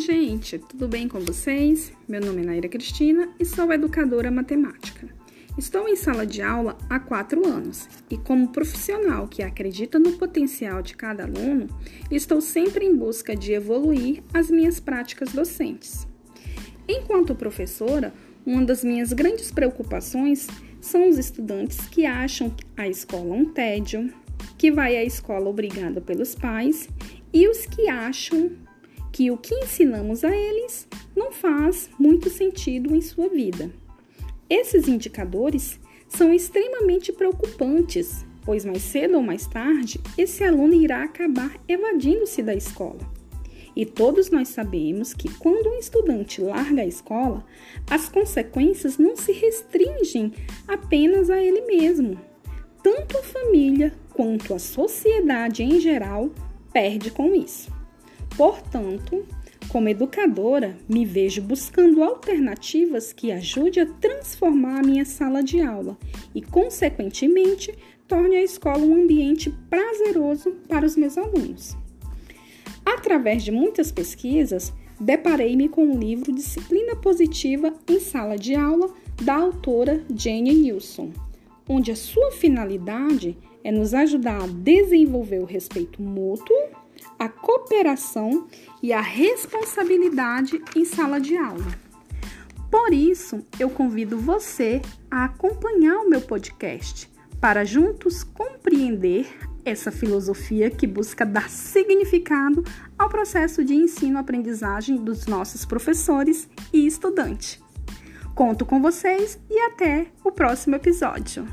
gente, tudo bem com vocês? Meu nome é Naira Cristina e sou educadora matemática. Estou em sala de aula há quatro anos e, como profissional que acredita no potencial de cada aluno, estou sempre em busca de evoluir as minhas práticas docentes. Enquanto professora, uma das minhas grandes preocupações são os estudantes que acham a escola um tédio, que vai à escola obrigada pelos pais e os que acham que o que ensinamos a eles não faz muito sentido em sua vida. Esses indicadores são extremamente preocupantes, pois mais cedo ou mais tarde esse aluno irá acabar evadindo-se da escola. E todos nós sabemos que quando um estudante larga a escola, as consequências não se restringem apenas a ele mesmo. Tanto a família quanto a sociedade em geral perde com isso. Portanto, como educadora, me vejo buscando alternativas que ajude a transformar a minha sala de aula e, consequentemente, torne a escola um ambiente prazeroso para os meus alunos. Através de muitas pesquisas, deparei-me com o livro Disciplina Positiva em Sala de Aula da autora Jane Nilsson, onde a sua finalidade é nos ajudar a desenvolver o respeito mútuo a cooperação e a responsabilidade em sala de aula. Por isso, eu convido você a acompanhar o meu podcast para juntos compreender essa filosofia que busca dar significado ao processo de ensino-aprendizagem dos nossos professores e estudantes. Conto com vocês e até o próximo episódio.